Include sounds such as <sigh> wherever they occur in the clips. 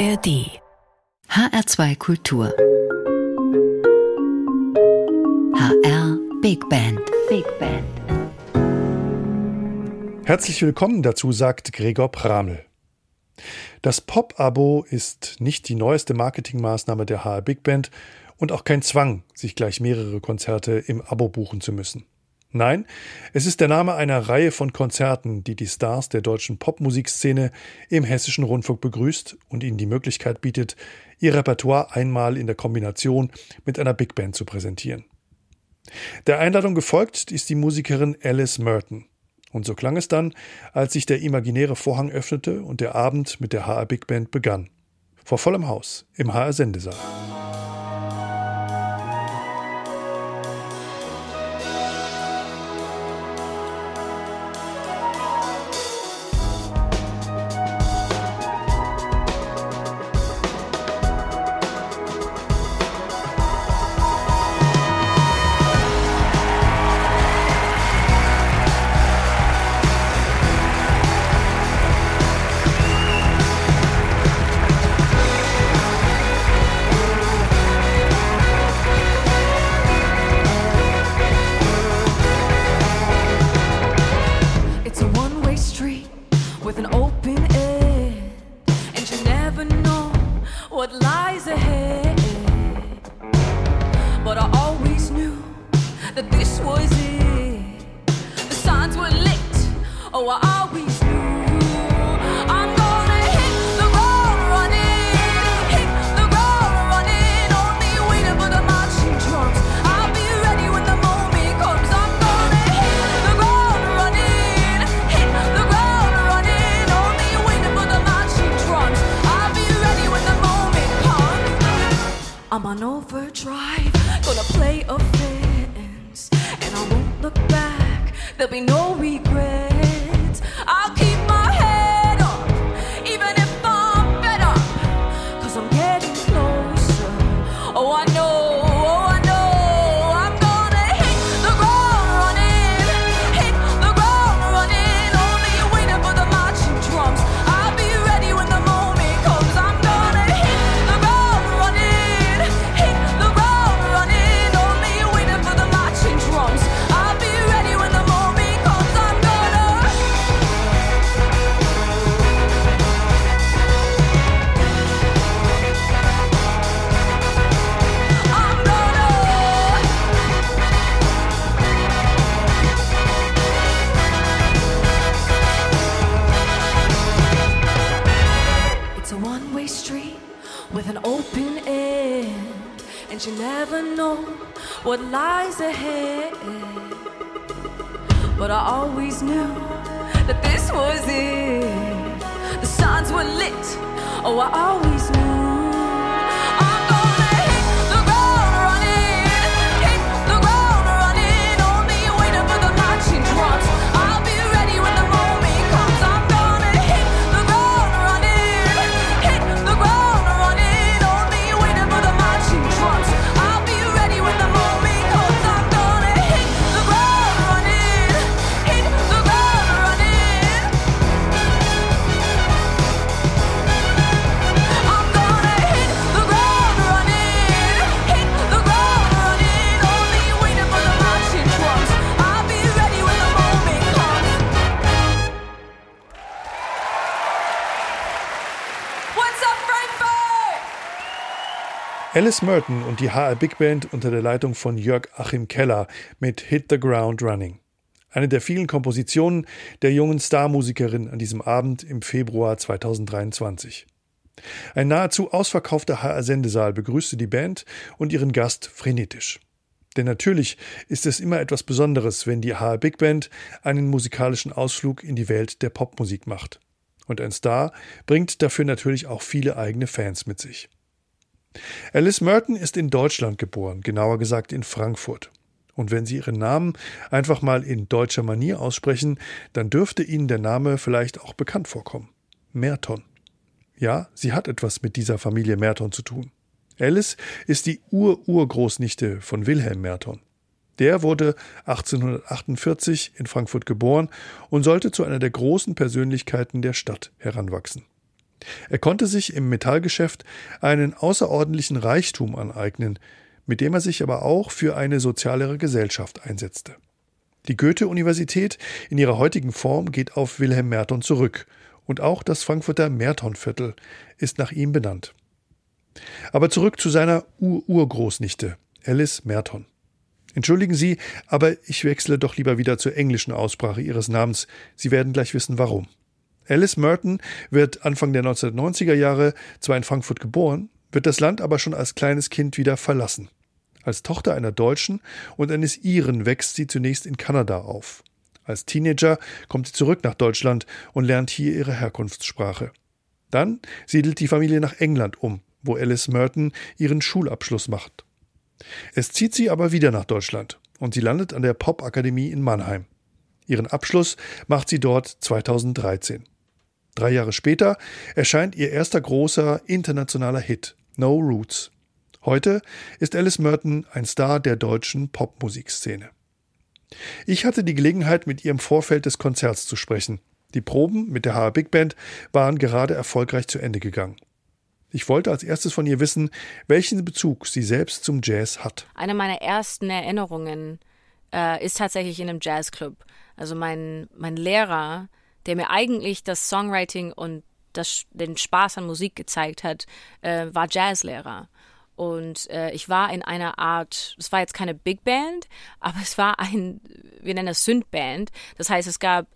ARD HR2 Kultur HR Big Band Big Band Herzlich willkommen dazu, sagt Gregor Pramel. Das Pop-Abo ist nicht die neueste Marketingmaßnahme der HR Big Band und auch kein Zwang, sich gleich mehrere Konzerte im Abo buchen zu müssen. Nein, es ist der Name einer Reihe von Konzerten, die die Stars der deutschen Popmusikszene im hessischen Rundfunk begrüßt und ihnen die Möglichkeit bietet, ihr Repertoire einmal in der Kombination mit einer Big Band zu präsentieren. Der Einladung gefolgt ist die Musikerin Alice Merton. Und so klang es dann, als sich der imaginäre Vorhang öffnete und der Abend mit der HR Big Band begann. Vor vollem Haus, im HR Sendesaal. Alice Merton und die HR Big Band unter der Leitung von Jörg Achim Keller mit Hit the Ground Running. Eine der vielen Kompositionen der jungen Starmusikerin an diesem Abend im Februar 2023. Ein nahezu ausverkaufter HR-Sendesaal begrüßte die Band und ihren Gast frenetisch. Denn natürlich ist es immer etwas Besonderes, wenn die HR Big Band einen musikalischen Ausflug in die Welt der Popmusik macht. Und ein Star bringt dafür natürlich auch viele eigene Fans mit sich. Alice Merton ist in Deutschland geboren, genauer gesagt in Frankfurt. Und wenn Sie Ihren Namen einfach mal in deutscher Manier aussprechen, dann dürfte Ihnen der Name vielleicht auch bekannt vorkommen. Merton. Ja, sie hat etwas mit dieser Familie Merton zu tun. Alice ist die Ur-Urgroßnichte von Wilhelm Merton. Der wurde 1848 in Frankfurt geboren und sollte zu einer der großen Persönlichkeiten der Stadt heranwachsen. Er konnte sich im Metallgeschäft einen außerordentlichen Reichtum aneignen, mit dem er sich aber auch für eine sozialere Gesellschaft einsetzte. Die Goethe-Universität in ihrer heutigen Form geht auf Wilhelm Merton zurück und auch das Frankfurter Mertonviertel ist nach ihm benannt. Aber zurück zu seiner Ur-Urgroßnichte, Alice Merton. Entschuldigen Sie, aber ich wechsle doch lieber wieder zur englischen Aussprache Ihres Namens. Sie werden gleich wissen, warum. Alice Merton wird Anfang der 1990er Jahre zwar in Frankfurt geboren, wird das Land aber schon als kleines Kind wieder verlassen. Als Tochter einer Deutschen und eines Iren wächst sie zunächst in Kanada auf. Als Teenager kommt sie zurück nach Deutschland und lernt hier ihre Herkunftssprache. Dann siedelt die Familie nach England um, wo Alice Merton ihren Schulabschluss macht. Es zieht sie aber wieder nach Deutschland und sie landet an der Popakademie in Mannheim. Ihren Abschluss macht sie dort 2013. Drei Jahre später erscheint ihr erster großer internationaler Hit, No Roots. Heute ist Alice Merton ein Star der deutschen Popmusikszene. Ich hatte die Gelegenheit, mit ihr im Vorfeld des Konzerts zu sprechen. Die Proben mit der HR Big Band waren gerade erfolgreich zu Ende gegangen. Ich wollte als erstes von ihr wissen, welchen Bezug sie selbst zum Jazz hat. Eine meiner ersten Erinnerungen äh, ist tatsächlich in einem Jazzclub. Also mein, mein Lehrer, der mir eigentlich das Songwriting und das, den Spaß an Musik gezeigt hat, äh, war Jazzlehrer. Und äh, ich war in einer Art, es war jetzt keine Big Band, aber es war ein, wir nennen das Synth-Band. Das heißt, es gab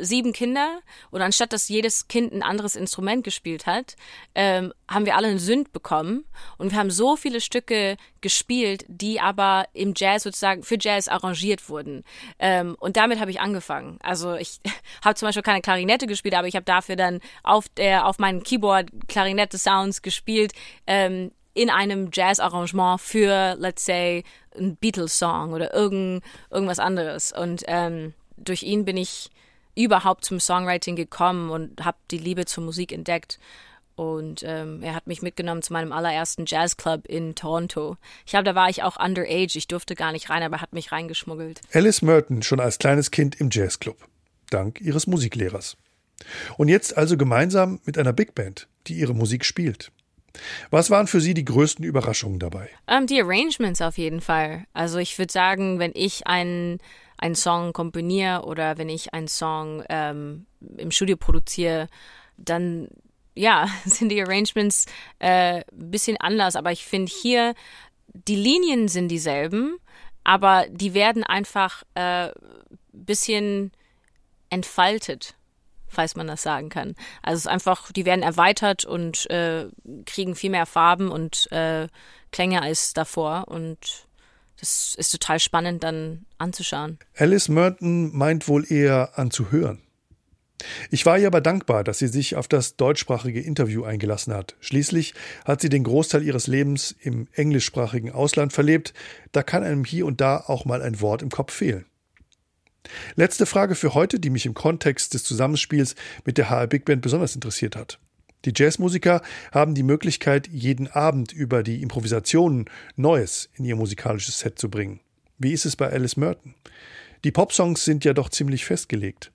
sieben Kinder und anstatt dass jedes Kind ein anderes Instrument gespielt hat, ähm, haben wir alle einen Synth bekommen und wir haben so viele Stücke gespielt, die aber im Jazz sozusagen für Jazz arrangiert wurden. Ähm, und damit habe ich angefangen. Also ich <laughs> habe zum Beispiel keine Klarinette gespielt, aber ich habe dafür dann auf der auf meinem Keyboard Klarinette-Sounds gespielt. Ähm, in einem Jazz-Arrangement für, let's say, ein Beatles-Song oder irgend, irgendwas anderes. Und ähm, durch ihn bin ich überhaupt zum Songwriting gekommen und habe die Liebe zur Musik entdeckt. Und ähm, er hat mich mitgenommen zu meinem allerersten Jazzclub in Toronto. Ich glaube, da war ich auch underage. Ich durfte gar nicht rein, aber er hat mich reingeschmuggelt. Alice Merton schon als kleines Kind im Jazzclub. Dank ihres Musiklehrers. Und jetzt also gemeinsam mit einer Big Band, die ihre Musik spielt. Was waren für Sie die größten Überraschungen dabei? Um, ähm, die Arrangements auf jeden Fall. Also ich würde sagen, wenn ich einen einen Song komponiere oder wenn ich einen Song ähm, im Studio produziere, dann ja, <laughs> sind die Arrangements äh, ein bisschen anders. Aber ich finde hier, die Linien sind dieselben, aber die werden einfach ein äh, bisschen entfaltet falls man das sagen kann. Also es ist einfach, die werden erweitert und äh, kriegen viel mehr Farben und äh, Klänge als davor und das ist total spannend dann anzuschauen. Alice Merton meint wohl eher anzuhören. Ich war ihr aber dankbar, dass sie sich auf das deutschsprachige Interview eingelassen hat. Schließlich hat sie den Großteil ihres Lebens im englischsprachigen Ausland verlebt. Da kann einem hier und da auch mal ein Wort im Kopf fehlen. Letzte Frage für heute, die mich im Kontext des Zusammenspiels mit der HR Big Band besonders interessiert hat. Die Jazzmusiker haben die Möglichkeit, jeden Abend über die Improvisationen Neues in ihr musikalisches Set zu bringen. Wie ist es bei Alice Merton? Die Popsongs sind ja doch ziemlich festgelegt.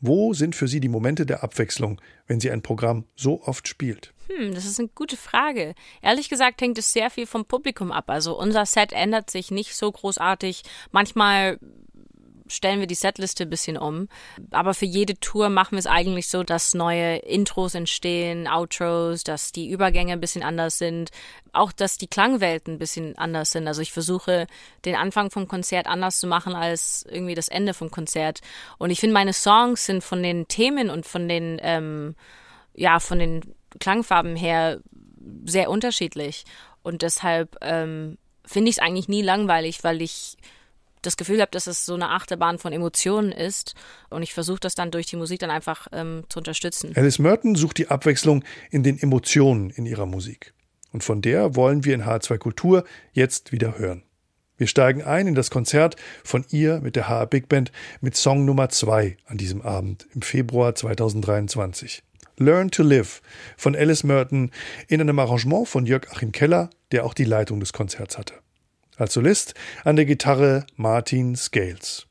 Wo sind für Sie die Momente der Abwechslung, wenn sie ein Programm so oft spielt? Hm, das ist eine gute Frage. Ehrlich gesagt hängt es sehr viel vom Publikum ab. Also unser Set ändert sich nicht so großartig. Manchmal stellen wir die Setliste ein bisschen um. Aber für jede Tour machen wir es eigentlich so, dass neue Intros entstehen, Outros, dass die Übergänge ein bisschen anders sind, auch dass die Klangwelten ein bisschen anders sind. Also ich versuche den Anfang vom Konzert anders zu machen als irgendwie das Ende vom Konzert. Und ich finde, meine Songs sind von den Themen und von den, ähm, ja, von den Klangfarben her sehr unterschiedlich. Und deshalb ähm, finde ich es eigentlich nie langweilig, weil ich das Gefühl habe, dass es so eine Achterbahn von Emotionen ist. Und ich versuche das dann durch die Musik dann einfach ähm, zu unterstützen. Alice Merton sucht die Abwechslung in den Emotionen in ihrer Musik. Und von der wollen wir in H2 Kultur jetzt wieder hören. Wir steigen ein in das Konzert von ihr mit der HR Big Band mit Song Nummer 2 an diesem Abend im Februar 2023. Learn to Live von Alice Merton in einem Arrangement von Jörg Achim Keller, der auch die Leitung des Konzerts hatte. Als Solist an der Gitarre Martin Scales.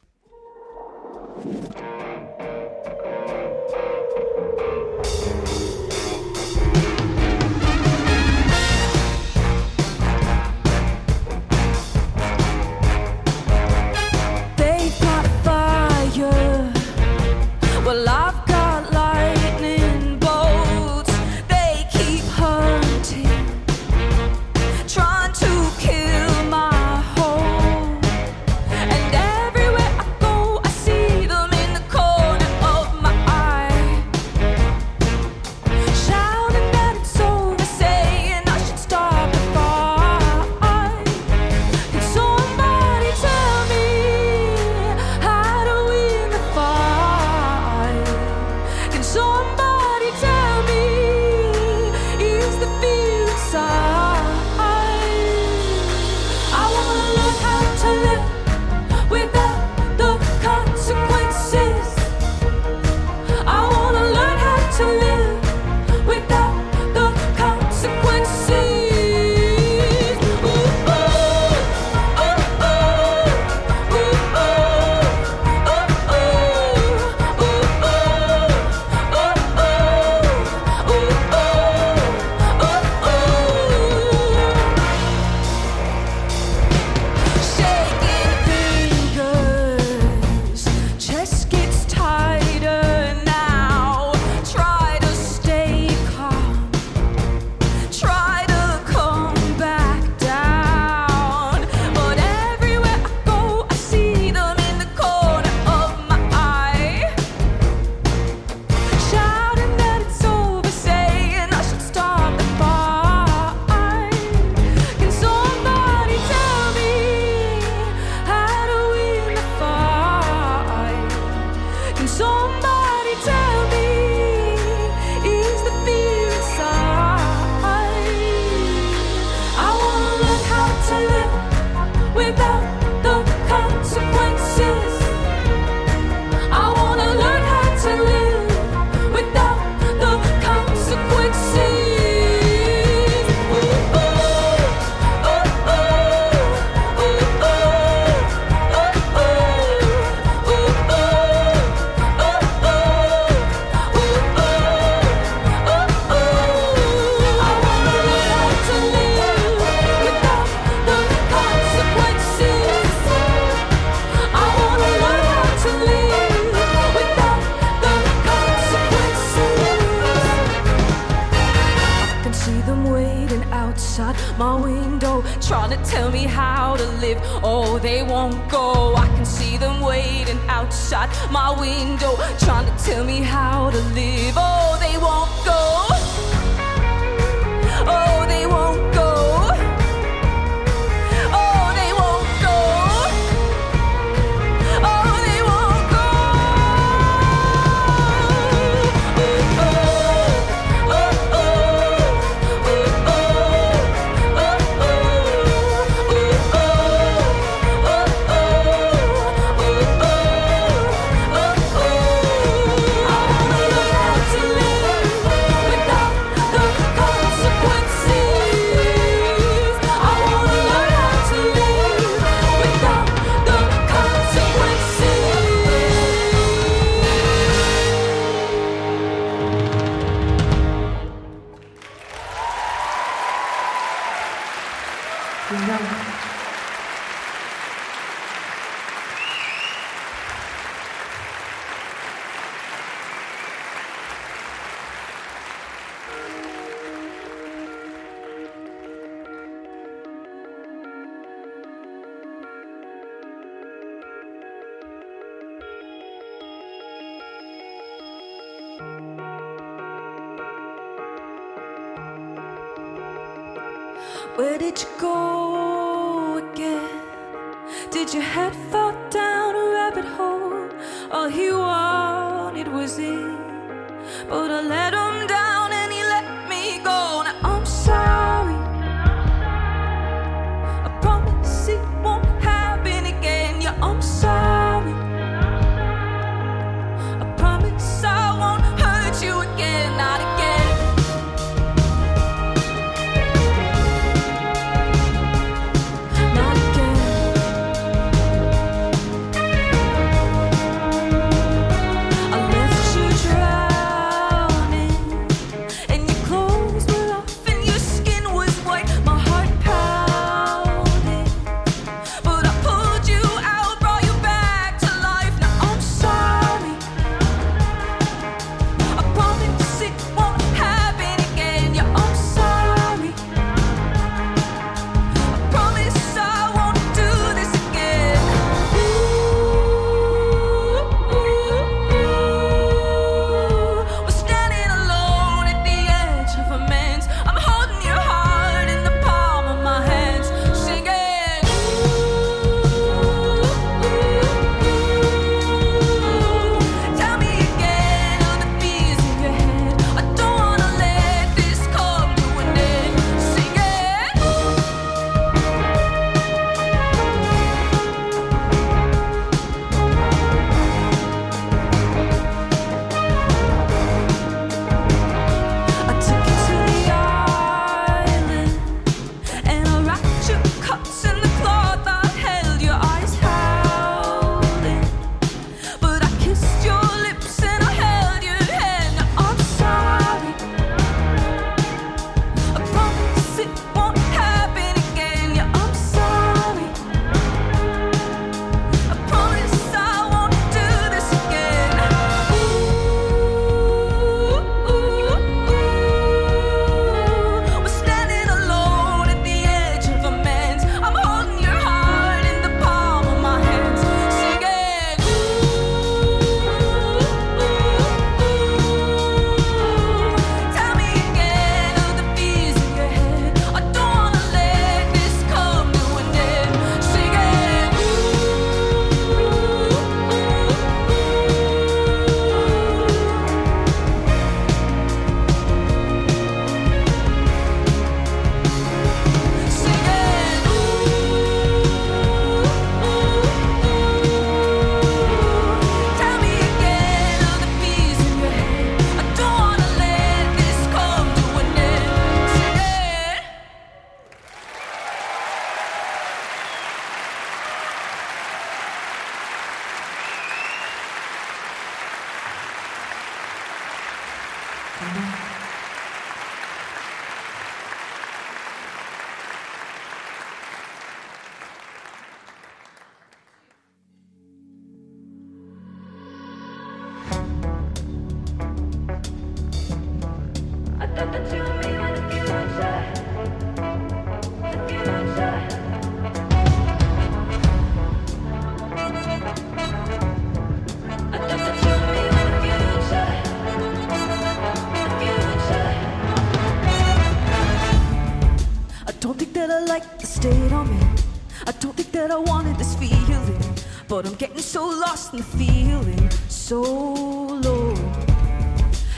but I'm getting so lost and feeling so low.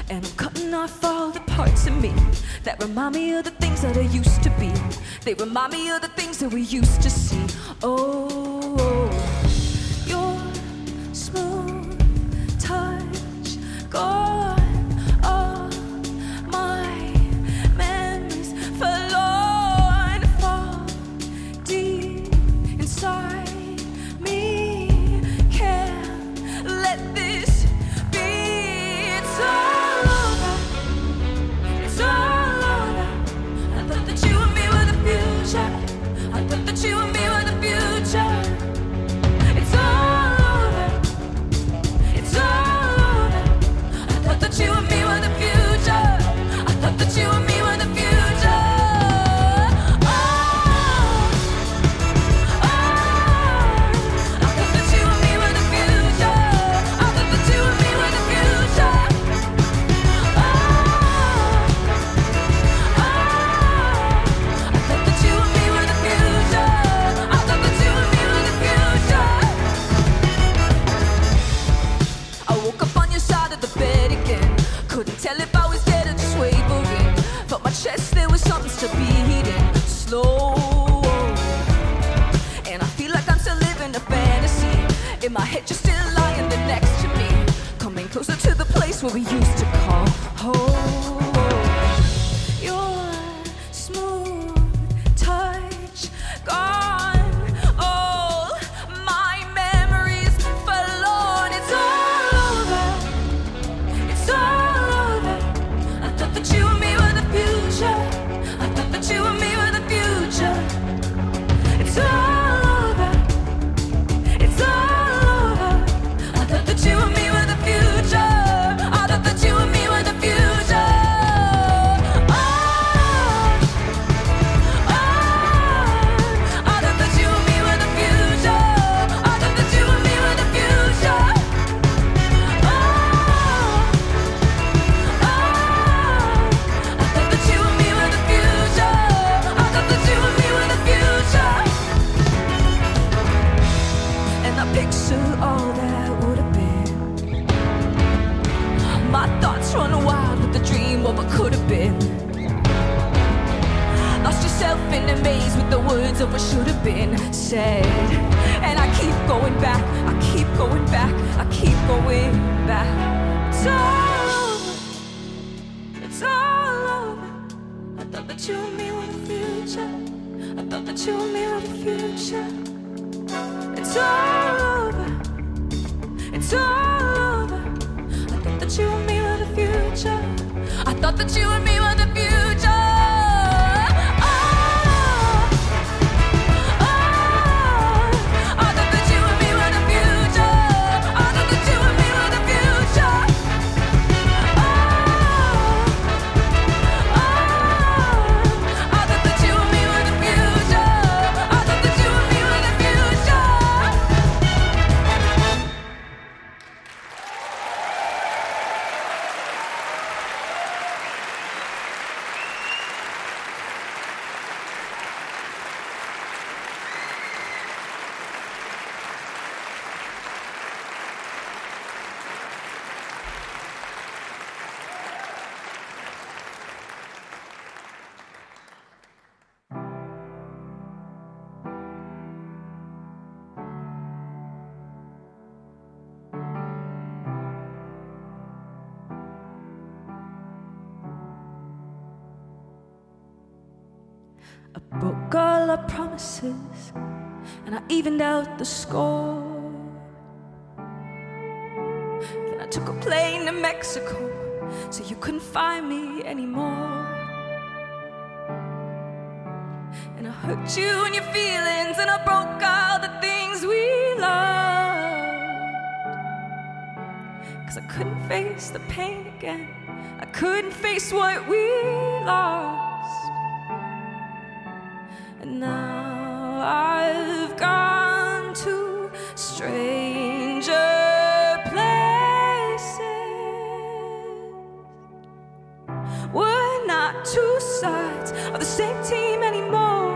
And I'm cutting off all the parts of me that remind me of the things that I used to be. They remind me of the things that we used to see. and I evened out the score. Then I took a plane to Mexico so you couldn't find me anymore. And I hurt you and your feelings, and I broke all the things we loved. Cause I couldn't face the pain again, I couldn't face what we lost. And now I same team anymore.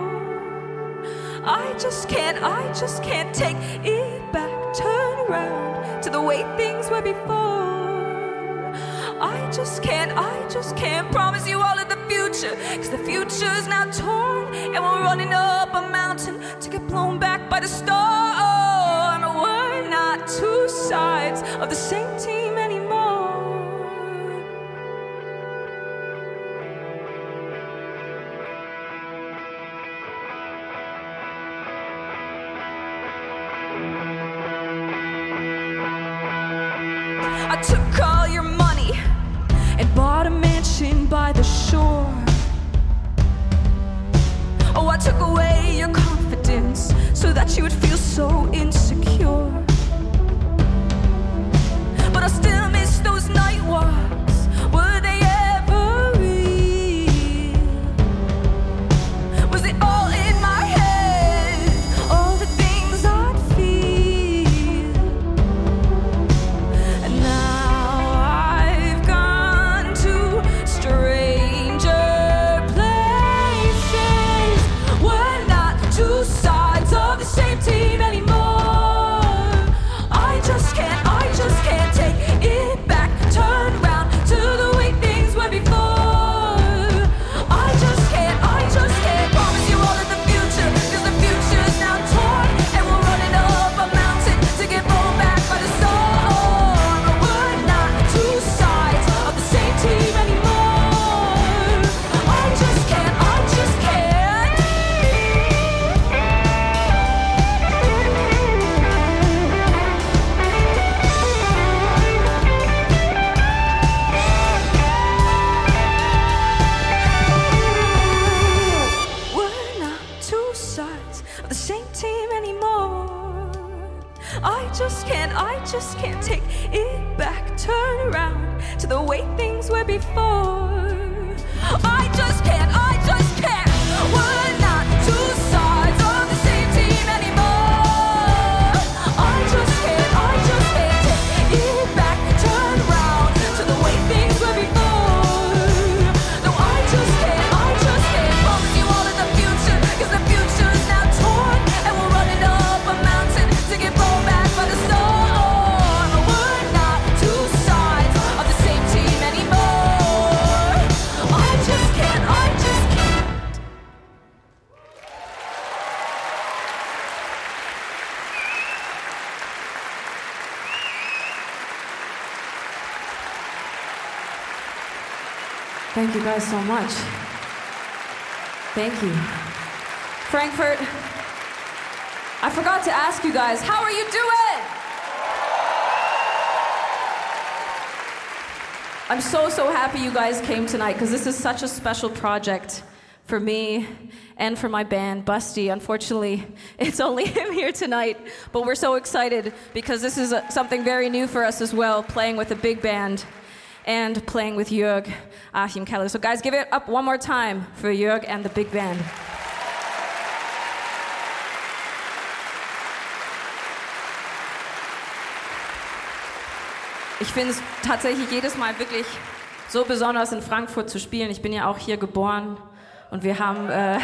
I just can't, I just can't take it back. Turn around to the way things were before. I just can't, I just can't promise you all of the future. Cause the future's now torn, and we're running up a mountain to get blown back by the storm. We're not two sides of the same team so that you would feel so insecure. But I still miss those night walks. Guys so much. Thank you. Frankfurt, I forgot to ask you guys, how are you doing? I'm so, so happy you guys came tonight because this is such a special project for me and for my band, Busty. Unfortunately, <laughs> it's only <laughs> him here tonight, but we're so excited because this is uh something very new for us as well, playing with a big band and playing with Jörg Achim Keller. So, guys, give it up one more time for Jörg and the big band. Ich finde es tatsächlich jedes Mal wirklich so besonders in Frankfurt zu spielen. Ich bin ja auch hier geboren und wir haben. Äh,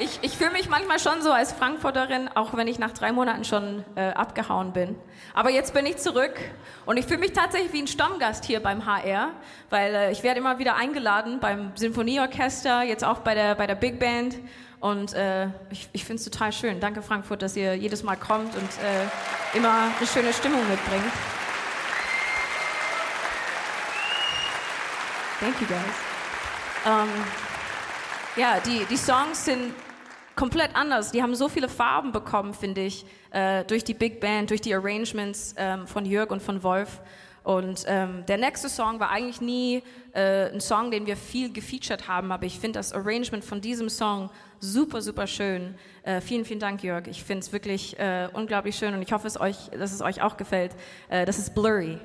ich ich fühle mich manchmal schon so als Frankfurterin, auch wenn ich nach drei Monaten schon äh, abgehauen bin. Aber jetzt bin ich zurück und ich fühle mich tatsächlich wie ein Stammgast hier beim HR, weil äh, ich werde immer wieder eingeladen beim Sinfonieorchester, jetzt auch bei der, bei der Big Band. Und äh, ich, ich finde es total schön. Danke Frankfurt, dass ihr jedes Mal kommt und äh, immer eine schöne Stimmung mitbringt. Thank you guys. Ähm, ja, die, die Songs sind komplett anders. Die haben so viele Farben bekommen, finde ich, äh, durch die Big Band, durch die Arrangements ähm, von Jörg und von Wolf. Und ähm, der nächste Song war eigentlich nie äh, ein Song, den wir viel gefeatured haben, aber ich finde das Arrangement von diesem Song super, super schön. Äh, vielen, vielen Dank, Jörg. Ich finde es wirklich äh, unglaublich schön und ich hoffe, es euch, dass es euch auch gefällt. Äh, das ist Blurry.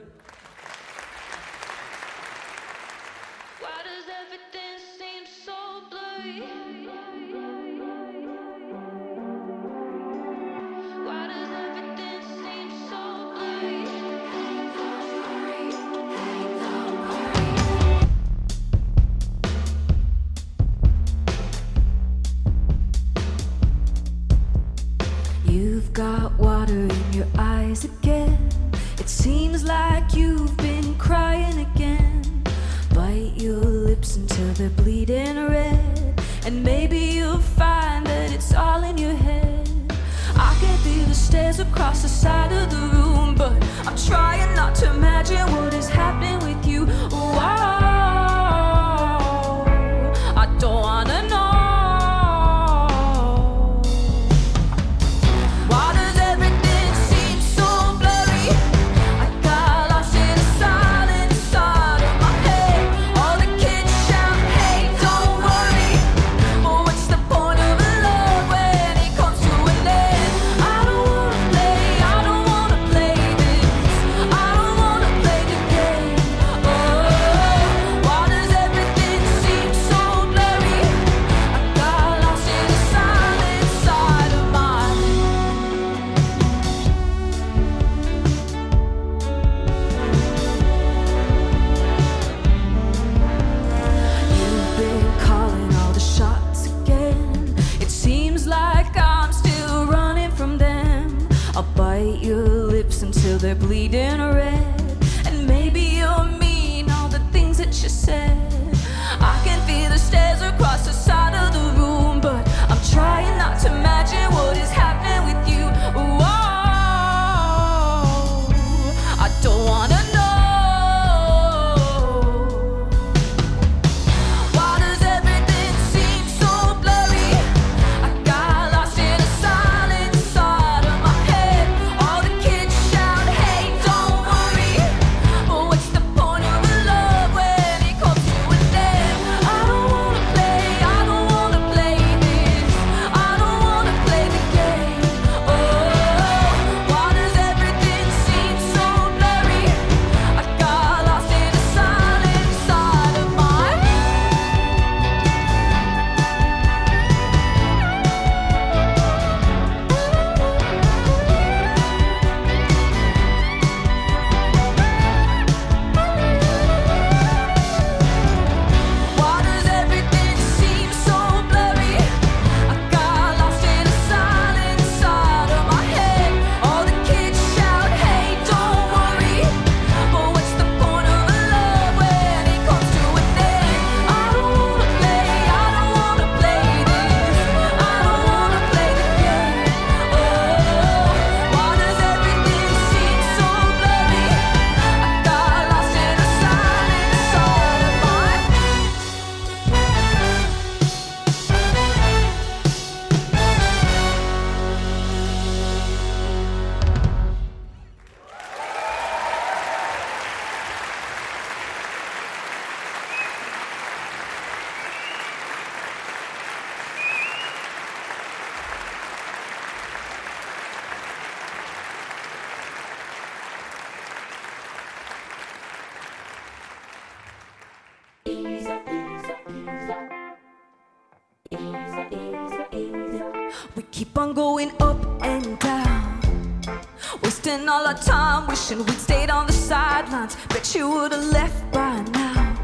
time wishing we'd stayed on the sidelines. Bet you would have left by now.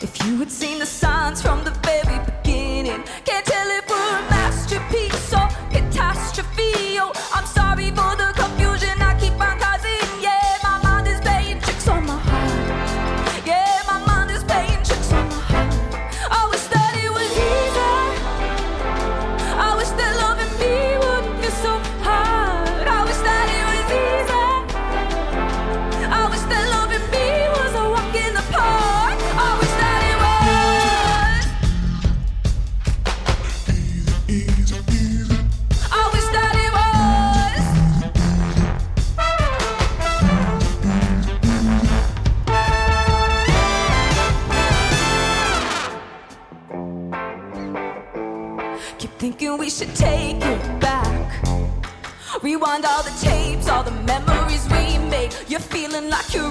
If you had seen the signs from the very beginning, like you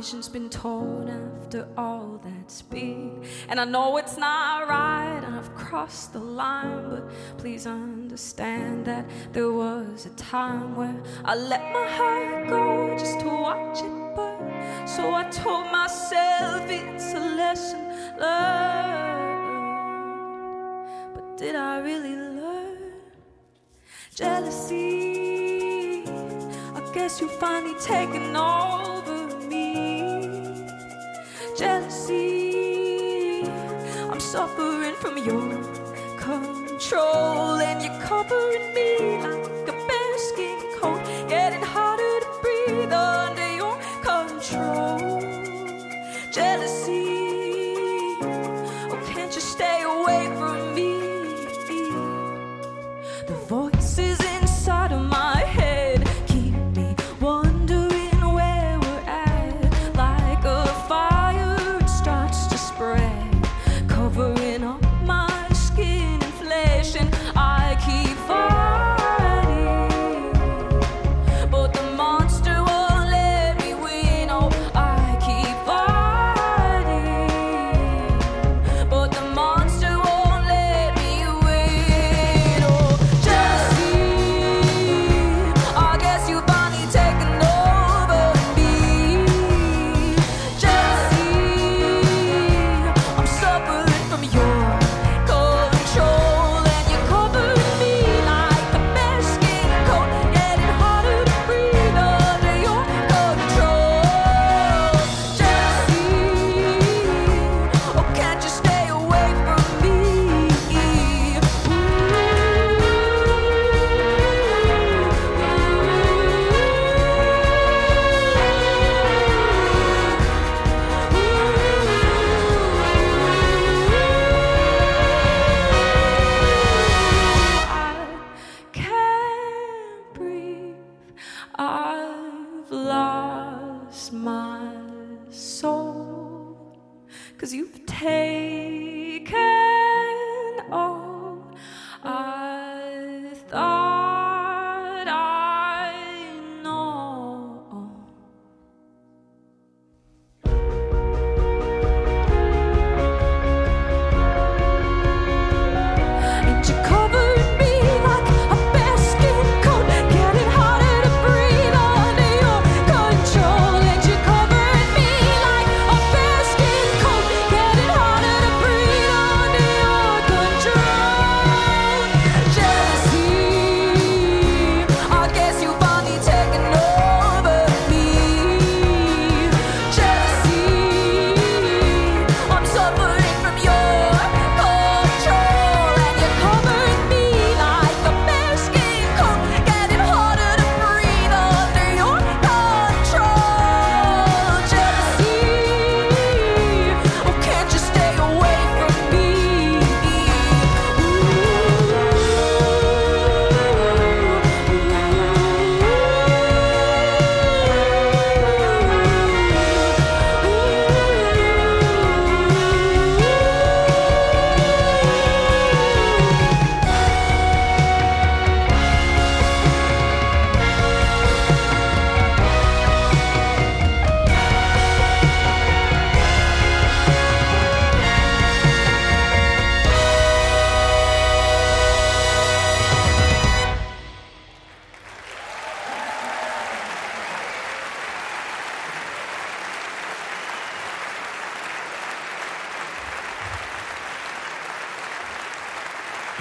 vision's been torn after all that's been. And I know it's not right, and I've crossed the line, but please understand that there was a time where I let my heart go just to watch it burn. So I told myself it's a lesson learned. But did I really learn? Jealousy, I guess you finally taken all. suffering from your control, and you're covering me up.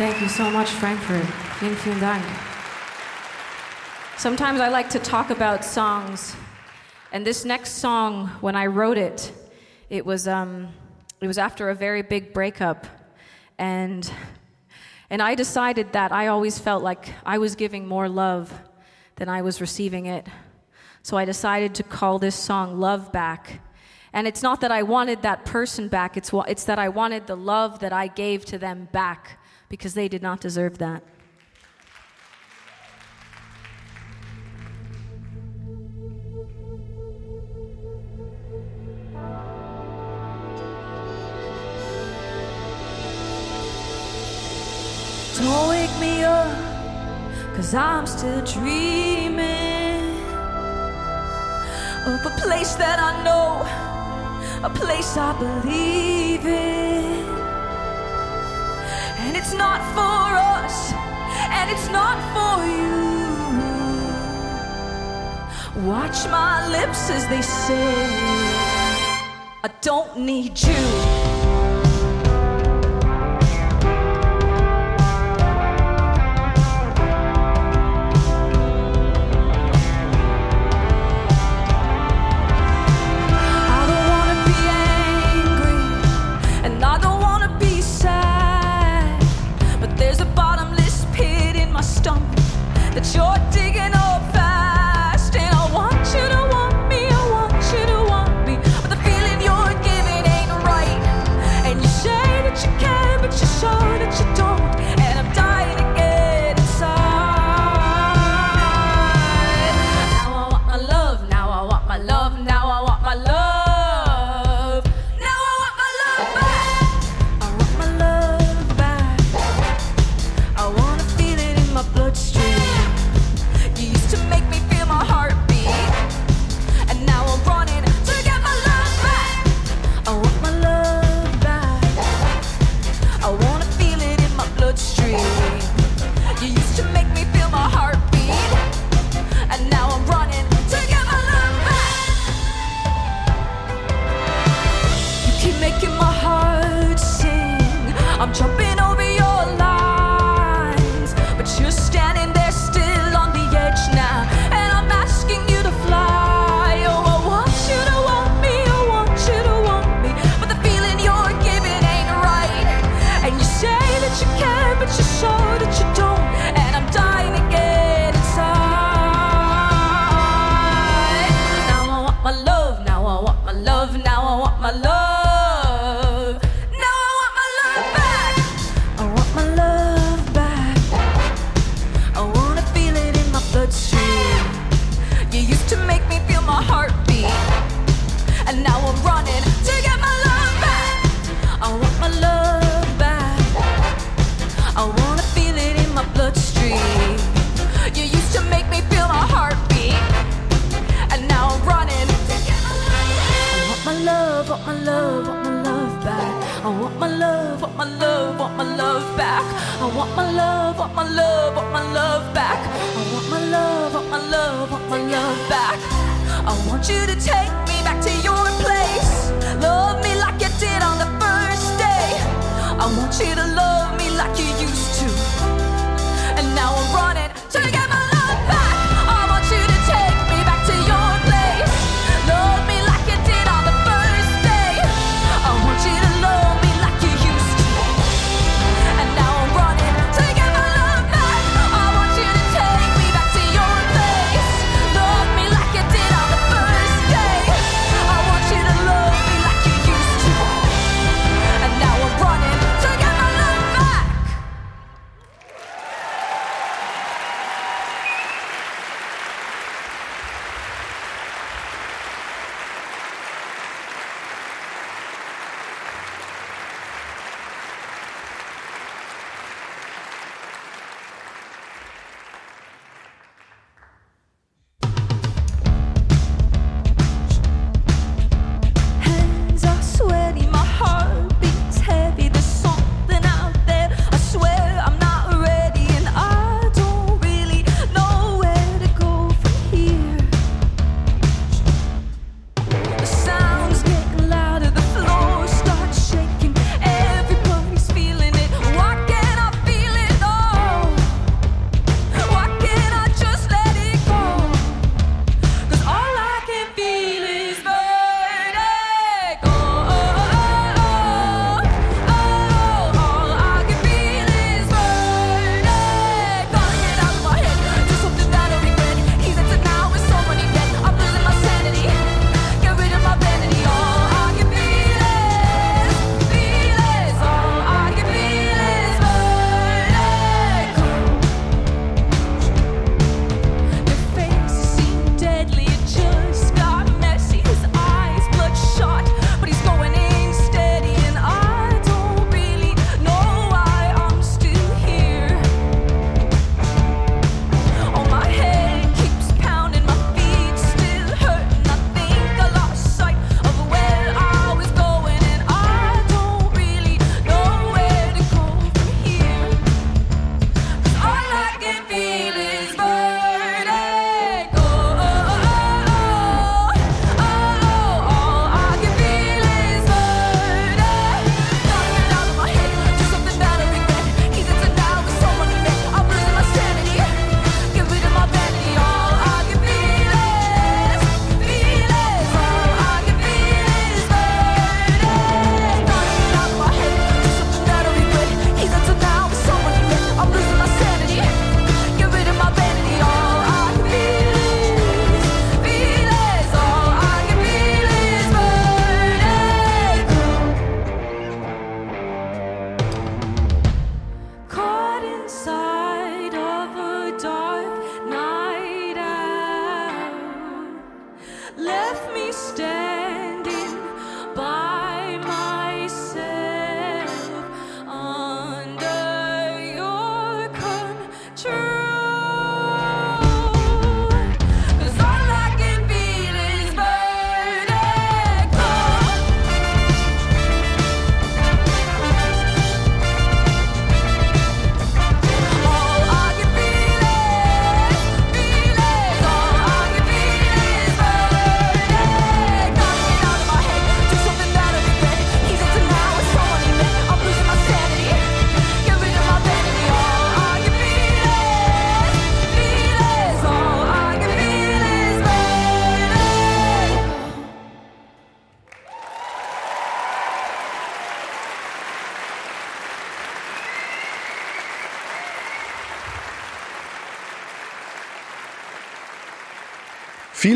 Thank you so much, Frankfurt. Vielen, vielen Dank. Sometimes I like to talk about songs, and this next song, when I wrote it, it was um, it was after a very big breakup, and and I decided that I always felt like I was giving more love than I was receiving it. So I decided to call this song Love Back. And it's not that I wanted that person back, it's, it's that I wanted the love that I gave to them back because they did not deserve that. Don't wake me up, cause I'm still dreaming of a place that I know, a place I believe in. And it's not for us, and it's not for you. Watch my lips as they say, I don't need you. That you're digging I want my love, want my love, want my love back. I want my love, want my love, want my love back. I want my love, want my love, want my love back. I want you to take me back to your place. Love me like you did on the first day. I want you to love me like you used to. And now I'm running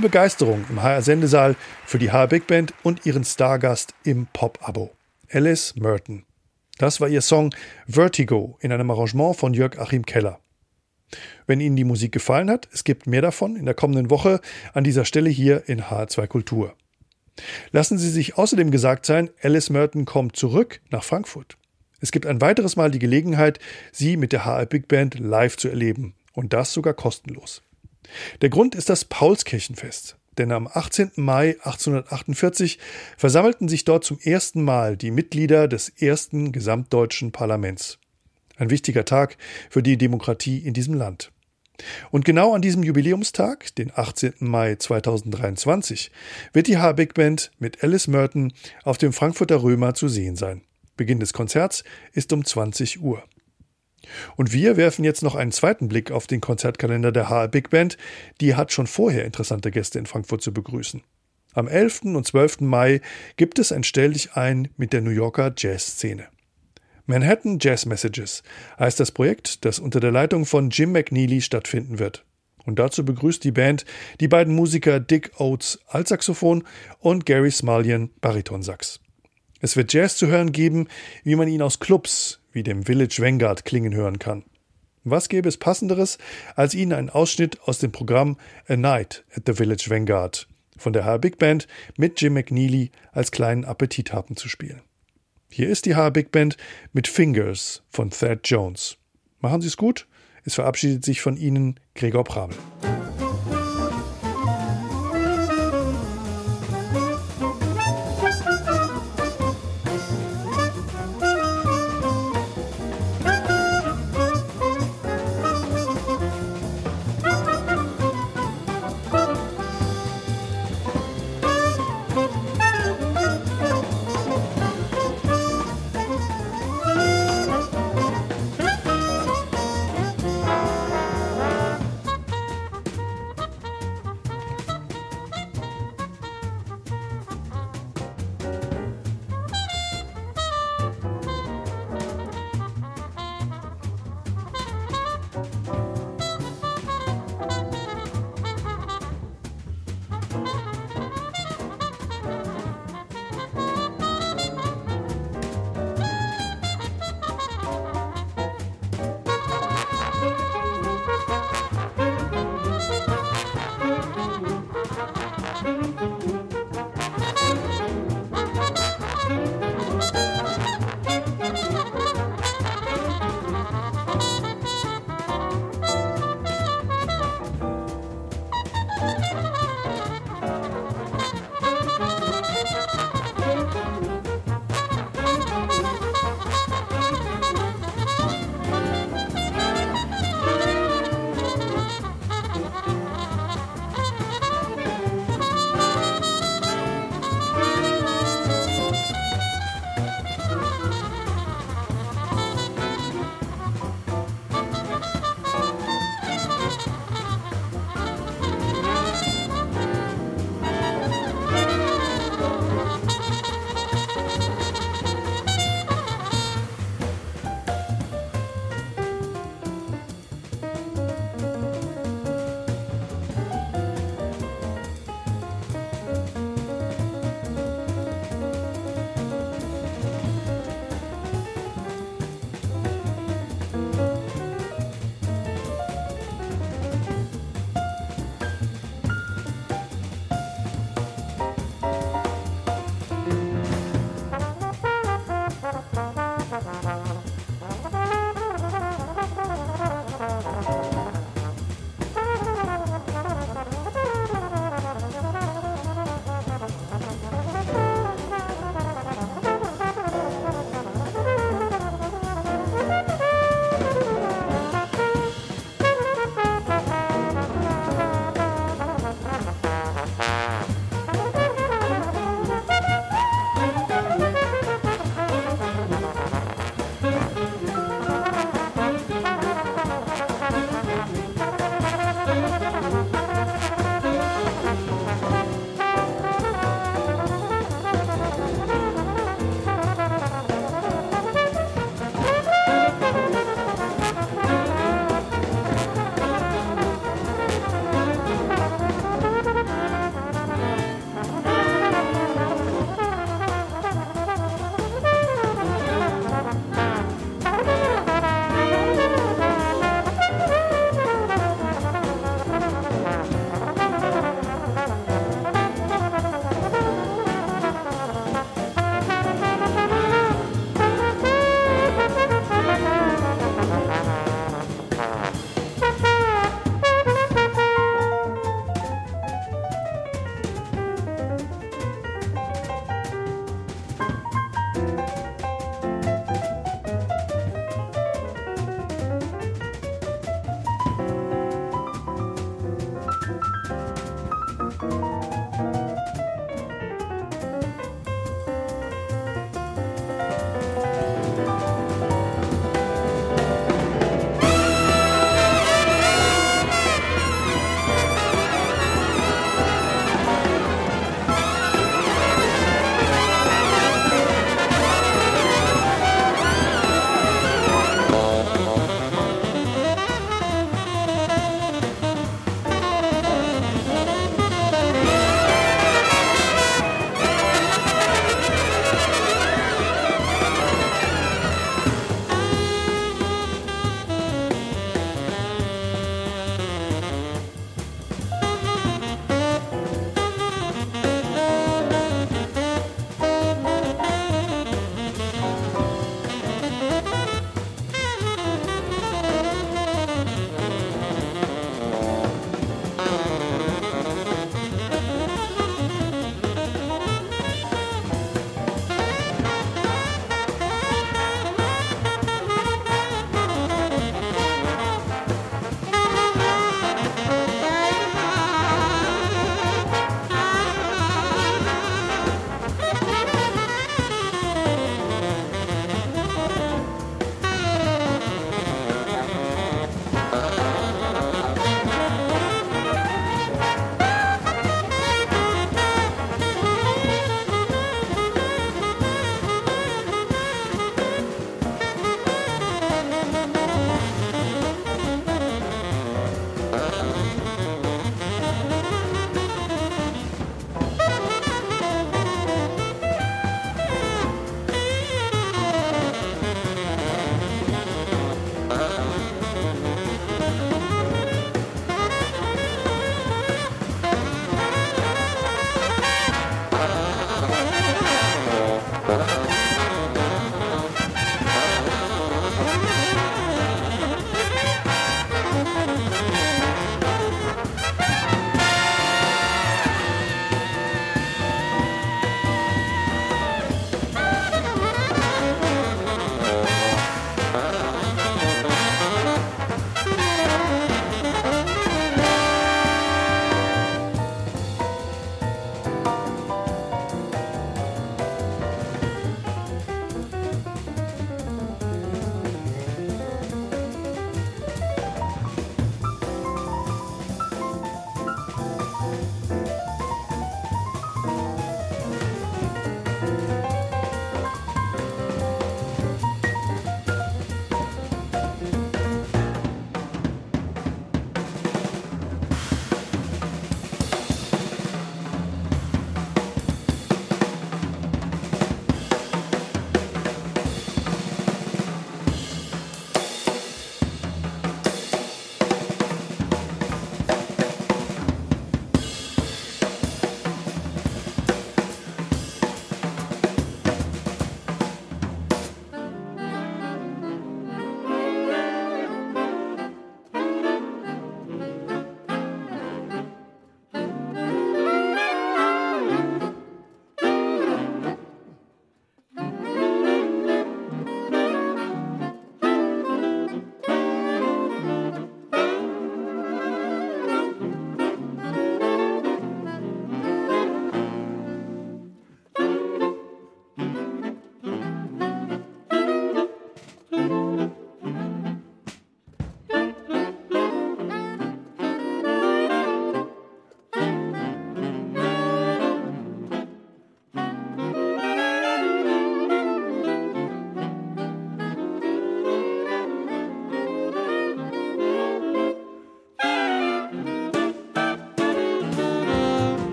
Viel Begeisterung im HR-Sendesaal für die HR Big Band und ihren Stargast im Pop-Abo. Alice Merton. Das war ihr Song Vertigo in einem Arrangement von Jörg Achim Keller. Wenn Ihnen die Musik gefallen hat, es gibt mehr davon in der kommenden Woche an dieser Stelle hier in HR2 Kultur. Lassen Sie sich außerdem gesagt sein, Alice Merton kommt zurück nach Frankfurt. Es gibt ein weiteres Mal die Gelegenheit, sie mit der HR Big Band live zu erleben. Und das sogar kostenlos. Der Grund ist das Paulskirchenfest. Denn am 18. Mai 1848 versammelten sich dort zum ersten Mal die Mitglieder des ersten gesamtdeutschen Parlaments. Ein wichtiger Tag für die Demokratie in diesem Land. Und genau an diesem Jubiläumstag, den 18. Mai 2023, wird die H Big Band mit Alice Merton auf dem Frankfurter Römer zu sehen sein. Beginn des Konzerts ist um 20 Uhr. Und wir werfen jetzt noch einen zweiten Blick auf den Konzertkalender der HR Big Band. Die hat schon vorher interessante Gäste in Frankfurt zu begrüßen. Am 11. und 12. Mai gibt es ein Stelldich ein mit der New Yorker Jazzszene. Manhattan Jazz Messages heißt das Projekt, das unter der Leitung von Jim McNeely stattfinden wird. Und dazu begrüßt die Band die beiden Musiker Dick Oates Altsaxophon und Gary Smalian Baritonsax. Es wird Jazz zu hören geben, wie man ihn aus Clubs wie dem Village Vanguard klingen hören kann. Was gäbe es passenderes, als Ihnen einen Ausschnitt aus dem Programm A Night at the Village Vanguard von der HR Big Band mit Jim McNeely als kleinen Appetithappen zu spielen. Hier ist die HR Big Band mit Fingers von Thad Jones. Machen Sie es gut. Es verabschiedet sich von Ihnen Gregor Prabel.